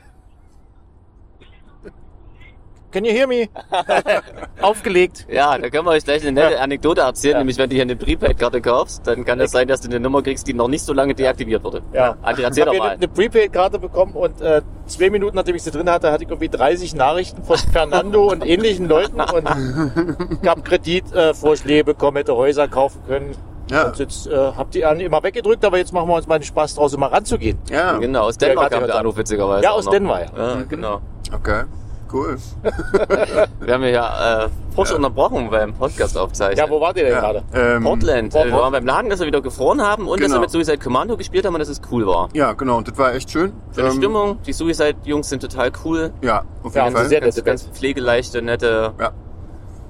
Can you hear me? Aufgelegt. Ja, da können wir euch gleich eine nette Anekdote erzählen. Ja. Nämlich, wenn du hier eine Prepaid-Karte kaufst, dann kann es sein, dass du eine Nummer kriegst, die noch nicht so lange deaktiviert wurde. Ja. Andi, erzähl ich doch habe mal. eine Prepaid-Karte bekommen und äh, zwei Minuten, nachdem ich sie drin hatte, hatte ich irgendwie 30 Nachrichten von Fernando und ähnlichen Leuten und gab Kreditvorschläge äh, bekommen, hätte Häuser kaufen können. Ja. Und jetzt äh, habt ihr an immer weggedrückt, aber jetzt machen wir uns mal den Spaß draus, immer ranzugehen. Ja. Genau, aus Denver kam der Anruf witzigerweise. Ja, aus. Denver. Ja, genau. Okay. Cool. Wir haben ja äh, frisch unterbrochen beim Podcast aufzeichnen. Ja, wo wart ihr denn Ja. gerade? Ähm, Portland. Port- Äh, Wir waren beim Laden, dass wir wieder gefroren haben und dass Genau. wir mit Suicide Commando gespielt haben und dass es cool war. Ja, genau. Und das war echt schön. Schöne Ähm, Stimmung, die Suicide-Jungs sind total cool. Ja, auf Ja, jeden sie Fall. sehr Ganz, nette ganz pflegeleichte, nette Ja.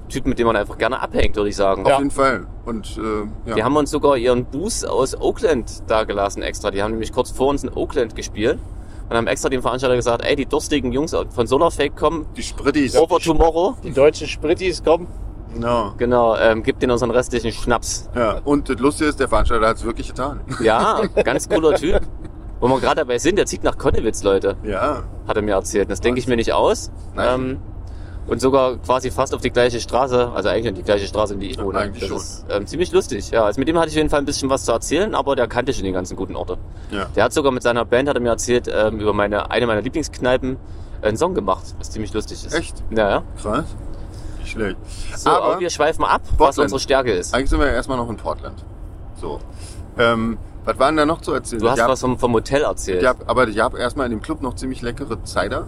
Typen, mit denen man einfach gerne abhängt, würde ich sagen. Auf jeden Fall. Und äh, ja. Die haben uns sogar ihren Boost aus Oakland da gelassen extra. Die haben nämlich kurz vor uns in Oakland gespielt und haben extra dem Veranstalter gesagt, ey, die durstigen Jungs von Solarfake kommen die Sprittis. over tomorrow. Die deutschen Sprittis kommen. Genau. Genau, ähm, gibt denen unseren restlichen Schnaps. Ja. Und das Lustige ist, der Veranstalter hat es wirklich getan. Ja, ganz cooler Typ. Wo wir gerade dabei sind, der zieht nach Konnewitz, Leute, Ja. hat er mir erzählt. Das denke ich mir nicht aus. Nein. Ähm, und sogar quasi fast auf die gleiche Straße, also eigentlich die gleiche Straße, in die ich wohne. eigentlich das schon. ist ähm, ziemlich lustig. Ja, also mit dem hatte ich auf jeden Fall ein bisschen was zu erzählen, aber der kannte schon die ganzen guten Orte. Ja. Der hat sogar mit seiner Band, hat er mir erzählt, ähm, über meine, eine meiner Lieblingskneipen einen Song gemacht, was ziemlich lustig ist. Echt? Ja, ja. Krass. Nicht schlecht. So, aber, aber wir schweifen ab, was Portland. unsere Stärke ist. eigentlich sind wir ja erstmal noch in Portland. So. Ähm, was war denn da noch zu erzählen? Du hast ich hab, was vom, vom Hotel erzählt. ich hab, aber ich habe erstmal in dem Club noch ziemlich leckere Cider.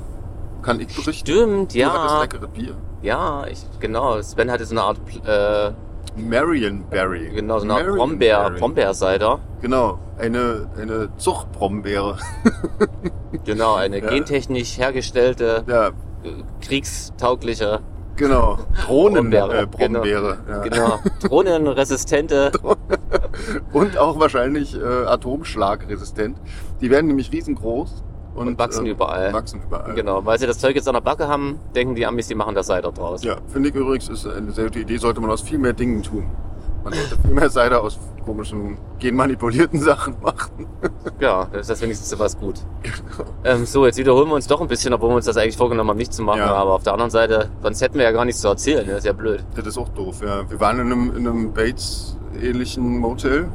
Kann ich berichten? Stimmt, Du hattest ja. leckere Bier. Ja, ich, genau. Sven hatte so eine Art, äh, Marionberry. genau, so eine Art Brombeer. Brombeercider. Genau, eine, eine Zuchtbrombeere. Genau, eine Ja. gentechnisch hergestellte, ja, äh, kriegstaugliche genau. Drohnen, Brombeere. äh, Brombeere. Genau, Ja. genau. Drohnenresistente. Und auch wahrscheinlich äh, atomschlagresistent. Die werden nämlich riesengroß. Und, Und wachsen äh, überall. Wachsen überall. Genau, weil sie das Zeug jetzt an der Backe haben, denken die Amis, die machen da Cider draus. Ja, finde ich übrigens, ist eine sehr gute Idee, sollte man aus viel mehr Dingen tun. Man sollte viel mehr Cider aus komischen, genmanipulierten Sachen machen. Ja, das ist das wenigstens was gut. Ähm, so, jetzt wiederholen wir uns doch ein bisschen, obwohl wir uns das eigentlich vorgenommen haben, nicht zu machen. Ja. Aber auf der anderen Seite, sonst hätten wir ja gar nichts zu erzählen. Das ist ja blöd. Das ist auch doof, ja. Wir waren in einem, in einem Bates-ähnlichen Motel.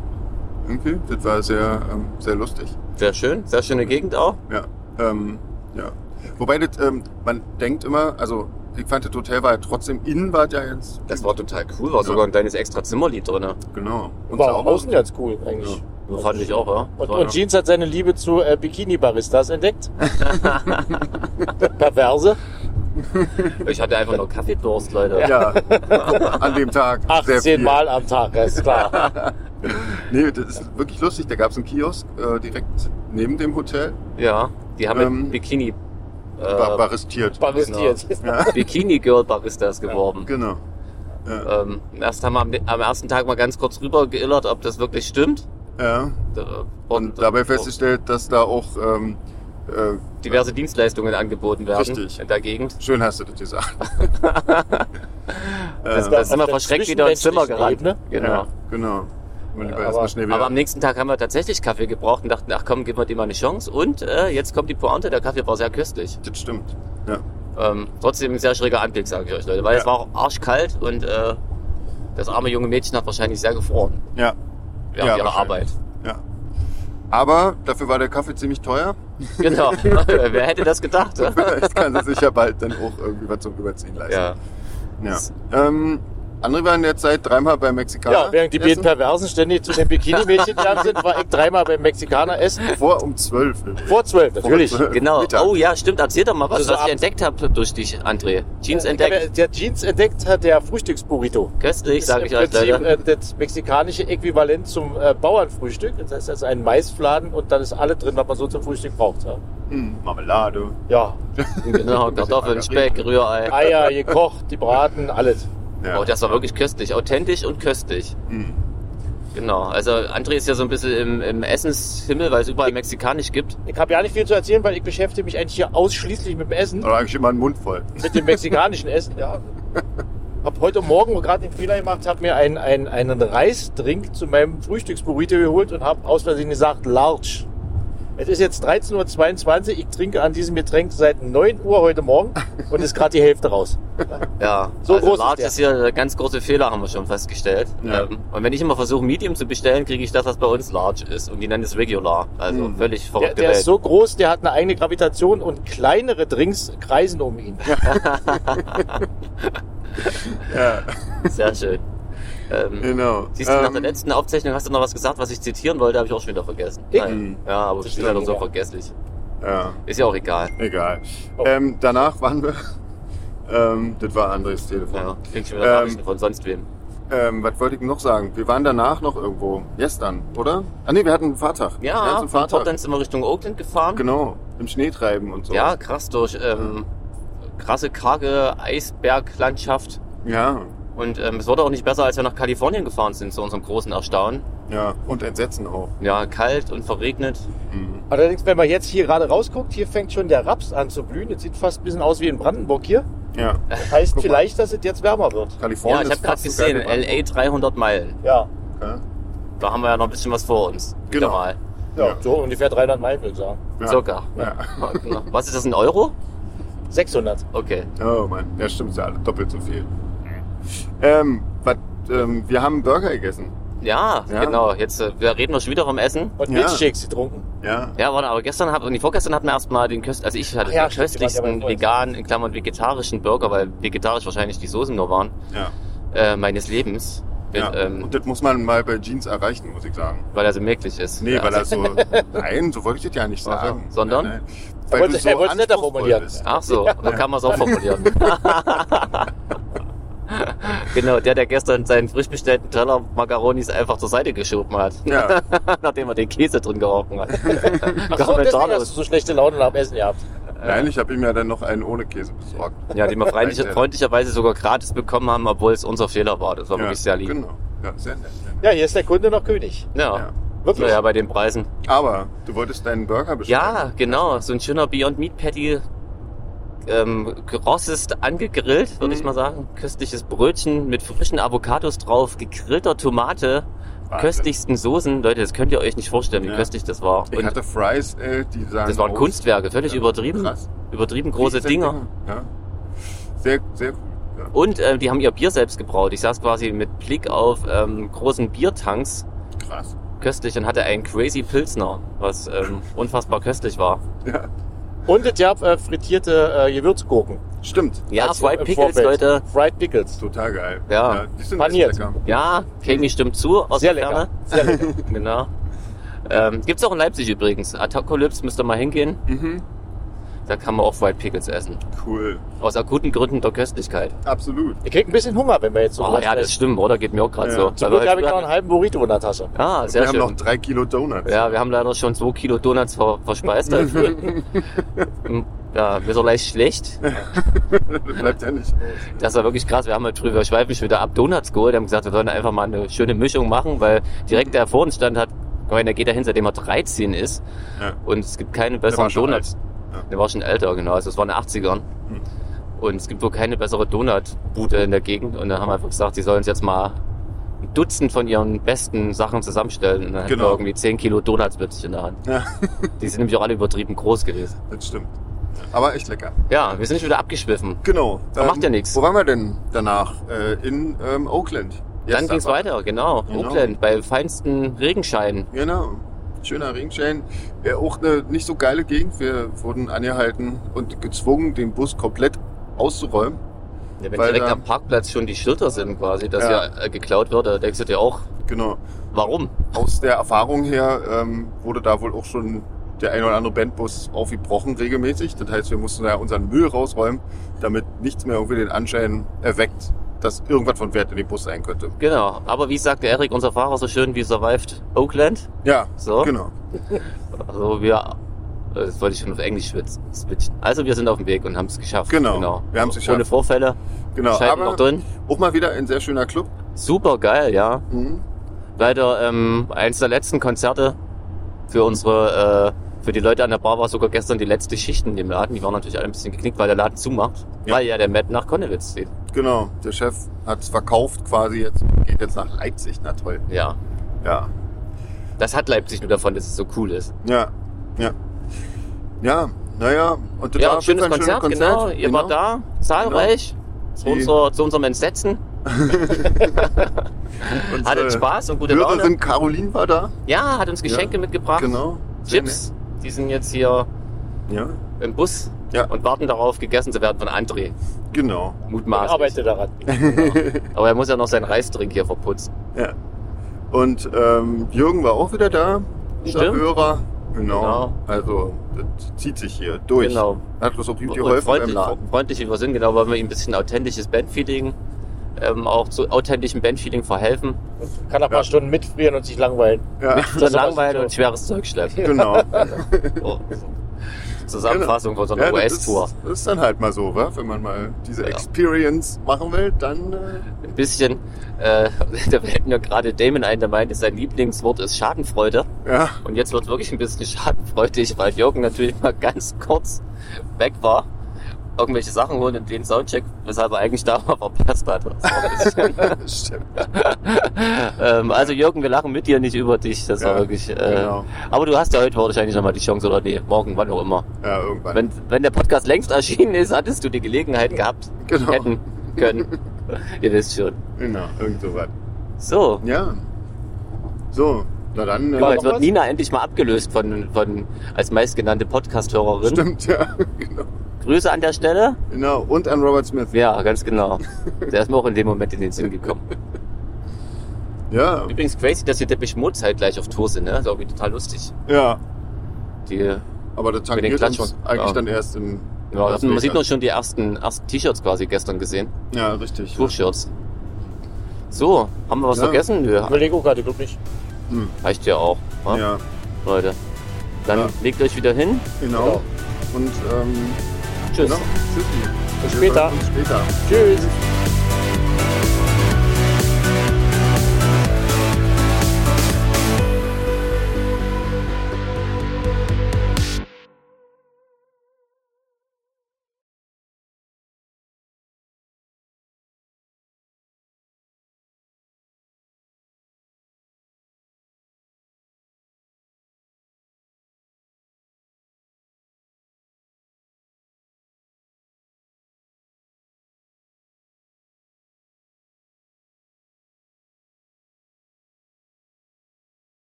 Irgendwie. Das war sehr, ähm, sehr lustig. Sehr schön, sehr schöne Gegend auch. Ja. Ähm, ja. Wobei das, ähm, man denkt immer, also ich fand das Hotel war ja trotzdem innen war ja jetzt. Das war total cool, war sogar ein kleines extra Zimmerlied drin. Genau. Und War sauber. außen ganz cool eigentlich. So fand ich auch, ja. Und, und Jeans hat seine Liebe zu äh, Bikini-Baristas entdeckt. Perverse. ich hatte einfach nur Kaffeedurst, Leute. Ja, an dem Tag. sehr 18 viel. Mal am Tag, ist klar. Nee, das ist wirklich lustig. Da gab es einen Kiosk äh, direkt neben dem Hotel. Ja, die haben Ähm, Bikini, Bar äh, baristiert. Baristiert. Bikini Girl Baristas geworben. Genau. Ähm, erst haben wir am, am ersten Tag mal ganz kurz rüber geillert, ob das wirklich stimmt. Ja. Da- Und dabei festgestellt, dass da auch ähm, äh, diverse Dienstleistungen angeboten werden Richtig. in der Gegend. schön hast du das gesagt. Das, Äh, da sind wir verschreckt wieder ins Zimmer gerannt. Genau. Ja, genau. Aber-. Aber am nächsten Tag haben wir tatsächlich Kaffee gebraucht und dachten, ach komm, geben wir dem mal eine Chance. Und äh, jetzt kommt die Pointe, der Kaffee war sehr köstlich. das stimmt. Ja. Ähm, trotzdem ein sehr schräger Anblick, sage ich euch, Leute. Weil Ja. es war auch arschkalt und äh, das arme junge Mädchen hat wahrscheinlich sehr gefroren Ja. während ihrer wahrscheinlich. Arbeit. Aber dafür war der Kaffee ziemlich teuer. Genau. Wer hätte das gedacht? Vielleicht kann sie sich ja bald dann auch irgendwie was zum Überziehen leisten. ja. Ja. Ähm, André war in der Zeit dreimal beim Mexikaner. Ja, während die beiden. Perversen ständig zu den Bikini-Mädchen gegangen sind, war ich dreimal beim Mexikaner essen. Vor um 12. Vor zwölf, natürlich. Vor 12 Genau. Mittag. Oh ja, stimmt. Erzähl doch mal, was, Also was ich entdeckt habe durch dich, André. Jeans Ich entdeckt. habe der Jeans entdeckt hat der Frühstücksburrito. Köstlich, Das sage ist ich euch leider. äh, das mexikanische Äquivalent zum äh, Bauernfrühstück. Das heißt, das ist ein Maisfladen und dann ist alles drin, was man so zum Frühstück braucht. Ja, Hm, Marmelade. ja. Genau, Kartoffeln, Speck, Rührei. Eier gekocht, die braten, alles. Ja. Oh, das war wirklich köstlich. Authentisch und köstlich. Mhm. Genau. Also André ist ja so ein bisschen im, im Essenshimmel, weil es überall mexikanisch gibt. Ich habe ja nicht viel zu erzählen, weil ich beschäftige mich eigentlich hier ausschließlich mit dem Essen, Da habe ich immer einen Mund voll. mit dem mexikanischen Essen. Ja. Hab heute Morgen gerade den Fehler gemacht, habe mir einen, einen, einen Reisdrink zu meinem Frühstücksburrito geholt und habe aus Versehen gesagt Large. Es ist jetzt 13.22 Uhr, ich trinke an diesem Getränk seit 9 Uhr heute Morgen und ist gerade die Hälfte raus. Ja, So also groß ist Large der. ist hier der ganz große Fehler, haben wir schon festgestellt. Ja. Ähm, und wenn ich immer versuche, Medium zu bestellen, kriege ich das, was bei uns Large ist. Und die nennen es Regular. Also Mhm. völlig Der, verrückte der Welt. ist so groß, der hat eine eigene Gravitation und kleinere Drinks kreisen um ihn. Ja, Sehr schön. Ähm, genau. Siehst du, nach der Ähm, letzten Aufzeichnung hast du noch was gesagt, was ich zitieren wollte, habe ich auch schon wieder vergessen. Ich? Nein. Ja, aber ich bin ist ja noch so vergesslich. Ja, Ist ja auch egal. egal. Oh. Ähm, danach waren wir. Ähm, das war Andres Telefon. Ja, krieg ich wieder Ähm, Nachrichten von sonst wem. Ähm, was wollte ich noch sagen? Wir waren danach noch irgendwo. Gestern, oder? Ah nee, wir hatten einen Fahrtag. wir Ja, hatten einen von Fahrtag. Portland sind wir Richtung Oakland gefahren. Genau, im Schneetreiben und so. Ja, krass durch ähm, krasse, karge Eisberglandschaft. Ja, Und ähm, es wurde auch nicht besser, als wir nach Kalifornien gefahren sind, zu unserem großen Erstaunen. ja. Und Entsetzen auch. Ja, kalt und verregnet. Mhm. Allerdings, wenn man jetzt hier gerade rausguckt, hier fängt schon der Raps an zu blühen. Es sieht fast ein bisschen aus wie in Brandenburg hier. Ja, Das heißt Guck mal. vielleicht, dass es jetzt wärmer wird. Ja, Kalifornien ich habe ist gerade fast so gesehen, LA 300 Meilen. Ja, Brandenburg, Da haben wir ja noch ein bisschen was vor uns. Genau. mal. ja, Ja. so ungefähr 300 Meilen, würde ich sagen. Ja. Circa. Ja. Was ist das in Euro? 600. Okay. Oh Mann, ja stimmt, ist ja doppelt so viel. Ähm, wat, ähm, wir haben Burger gegessen. Ja, Ja. genau. Jetzt äh, wir reden wir schon wieder vom Essen. Und Ja. Milchshakes getrunken. Ja, Ja, warte, aber gestern hat, nee, vorgestern hatten wir erstmal den köst, also ich hatte Ach ja, den stimmt, ja köstlichsten veganen, in Klammern vegetarischen Burger, weil vegetarisch wahrscheinlich die Soßen nur waren, ja. äh, meines Lebens. Mit, ja. ähm, und das muss man mal bei Jeans erreichen, muss ich sagen. weil er so möglich ist. Nee, ja, weil er also, so. Nein, so wollte ich das ja nicht sagen. sondern? Nein, nein. Er Weil wollte- du so er wollte es netter formulieren. Ach so, so kann man es auch formulieren. genau, der, der gestern seinen frisch bestellten Teller Macaronis einfach zur Seite geschoben hat. Ja. Nachdem er den Käse drin gerochen hat. Ach so, deswegen hast du so schlechte Laune nach dem Essen gehabt. Nein, ich habe ihm ja dann noch einen ohne Käse besorgt. Ja, den wir freundlich, freundlicherweise sogar gratis bekommen haben, obwohl es unser Fehler war. Das war wirklich sehr lieb. Genau. Ja, sehr nett. Sehr nett. Ja, hier ist der Kunde noch König. Ja, Ja. Wirklich? naja, bei den Preisen. Aber du wolltest deinen Burger bestellen. Ja, genau. So ein schöner Beyond Meat Patty. Ähm, gerossest angegrillt, würde ich Mhm. mal sagen. Köstliches Brötchen mit frischen Avocados drauf, gegrillter Tomate, Wahnsinn. köstlichsten Soßen. Leute, das könnt ihr euch nicht vorstellen, wie Ja. köstlich das war. Ich Und hatte Fries, äh, die sahen das waren aus- Kunstwerke, völlig Ja, übertrieben. Krass. Übertrieben große Dinger. Ja. Sehr, sehr cool. Ja. Und äh, die haben ihr Bier selbst gebraut. Ich saß quasi mit Blick auf ähm, großen Biertanks Krass. köstlich und hatte einen Crazy Pilsner, was ähm, unfassbar köstlich war. Ja. Und es gab äh, frittierte äh, Gewürzgurken. Stimmt. Ja, Als Fried Pickles, Vorfeld. Leute. Fried Pickles. Total geil. Ja. die sind Paniert. lecker. Ja, Kami stimmt zu aus Sehr der lecker. Ferne. Sehr lecker. Genau. Ähm, gibt's auch in Leipzig übrigens. Apocalypse müsst ihr mal hingehen. Mhm. Da kann man auch Fried Pickles essen. Cool. Aus akuten Gründen der Köstlichkeit. Absolut. Ich krieg ein bisschen Hunger, wenn wir jetzt so Oh, ja, das stimmt, oder? Geht mir auch gerade Ja. so. Zum wir Glück habe ich noch einen halben Burrito in der Tasche. Ah, sehr wir schön. haben noch drei Kilo Donuts. Ja, wir haben leider schon zwei Kilo Donuts ver verspeist. dafür. ja, mir ist auch leicht schlecht. Bleibt ja nicht. Das war wirklich krass. Wir haben halt drüber, wir schweifen schon wieder ab Donuts geholt. Wir haben gesagt, wir sollen einfach mal eine schöne Mischung machen, weil direkt der vor uns stand hat, ich meine, der geht dahin, seitdem er 13 ist. Ja. Und es gibt keine besseren Donuts. alt. Der war schon älter, genau. Also es war in den 80ern. Hm. Und es gibt wohl keine bessere Donut-Bude in der Gegend. Und dann haben wir einfach gesagt, sie sollen uns jetzt mal ein Dutzend von ihren besten Sachen zusammenstellen. Und dann hatten Genau. wir irgendwie 10 Kilo Donuts plötzlich in der Hand. Ja, Die sind nämlich auch alle übertrieben groß gewesen. das stimmt. Aber echt lecker. Ja, wir sind schon wieder abgeschwiffen. Genau. Aber macht ja nichts. Wo waren wir denn danach? Äh, in ähm, Oakland. Dann Jetzt ging's aber. weiter, genau. Genau. Oakland, bei feinsten Regenscheinen. Genau. Schöner Ringchain. Ja, auch eine nicht so geile Gegend. Wir wurden angehalten und gezwungen, den Bus komplett auszuräumen. Ja, wenn Weil direkt da- am Parkplatz schon die Schilder sind quasi, dass Ja. ja, äh, geklaut wird, da denkst du dir auch, Genau. warum? Aus der Erfahrung her ähm, wurde da wohl auch schon der ein oder andere Bandbus aufgebrochen regelmäßig. Das heißt, wir mussten da unseren Müll rausräumen, damit nichts mehr irgendwie den Anschein erweckt, dass irgendwas von Wert in dem Bus sein könnte. Genau. Aber wie sagte Erik, unser Fahrer so schön, wie survived Oakland? Ja, So. genau. Also wir, äh, das wollte ich schon auf Englisch switch- switchen. Also wir sind auf dem Weg und haben es geschafft. Genau. Wir haben's geschafft. Ohne Vorfälle. Genau. Scheiben Aber noch drin. auch mal wieder ein sehr schöner Club. Super geil, ja. Mhm. Leider ähm, eins der letzten Konzerte für unsere, äh, für die Leute an der Bar war sogar gestern die letzte Schicht in dem Laden. Die waren natürlich alle ein bisschen geknickt, weil der Laden zumacht. Ja. Weil ja der Matt nach Konnewitz zieht. Genau. Der Chef hat's verkauft quasi jetzt und geht jetzt nach Leipzig. Na toll. Ja. Ja. Das hat Leipzig nur davon, dass es so cool ist. Ja. Ja. Ja. Naja. Und das Ja, ein schönes Konzert, schönes genau. Ihr wart da, zahlreich. Zu, Die- unserer, zu unserem Entsetzen. Unsere Hattet Spaß und gute Laune. Hörerin Caroline war da. Ja, hat uns Geschenke mitgebracht. Genau. Chips. Die sind jetzt hier. Ja. im Bus Ja. und warten darauf, gegessen zu werden von André. Genau. Ich Mutmaßlich. arbeite daran. Aber er muss ja noch seinen Reisdrink hier verputzen. Ja. Und ähm, Jürgen war auch wieder da. Unser Stimmt. Hörer. Genau. Genau. Also, das zieht sich hier durch. Genau. Hat uns auch gut Und geholfen freundlich, freundlich wie wir sind, genau, wollen wir ihm ein bisschen authentisches Bandfeeling, ähm, auch zu authentischem Bandfeeling verhelfen. Kann auch ein paar Stunden mitfrieren und sich langweilen. Ja, So ist langweilen und schweres Zeug schleppen. genau. Oh. Zusammenfassung von so einer Ja, US-Tour. ist, das ist dann halt mal so, wa? wenn man mal diese Ja. Experience machen will, dann äh, Ein bisschen, äh, da fällt mir gerade Damon ein, der meinte, sein Lieblingswort ist Schadenfreude. ja, Und jetzt wird wirklich ein bisschen schadenfreudig, weil Jürgen natürlich mal ganz kurz weg war. Irgendwelche Sachen holen und den Soundcheck, weshalb er eigentlich da war, verpasst hat. War stimmt. ähm, also Jürgen, wir lachen mit dir, nicht über dich. Das war Ja, wirklich. Äh, genau. Aber du hast ja heute wahrscheinlich nochmal die Chance oder nee, morgen, wann auch immer. Ja, irgendwann. Wenn, wenn der Podcast längst erschienen ist, hattest du die Gelegenheit gehabt, Genau. hätten können. Ihr wisst schon. Genau, irgend so was. So, Ja. So, na dann. Äh, jetzt wird was? Nina endlich mal abgelöst von, von als meistgenannte Podcast-Hörerin. stimmt, ja. Genau. Grüße an der Stelle. genau. Und an Robert Smith. Ja, ganz genau. Der ist mir auch in dem Moment in den Sinn gekommen. Ja, Übrigens crazy, dass hier Depeche Mode zeitgleich auf Tour sind, ne? Das ist irgendwie total lustig. ja. Die, Aber den tangiert uns Klatschern. eigentlich Ja. dann erst im. ja, Las man sieht nur schon die ersten, ersten T-Shirts quasi gestern gesehen. Ja, richtig. Ja. Tour-Shirts. So, haben wir was Ja. vergessen? Nö, Überlege auch gerade, glaub nicht. reicht ja auch, wa? Ja, Leute. Dann Ja. legt euch wieder hin. genau. Genau. Und ähm, Tschüss. Tschüssi. Bis später. uns später. Tschüss.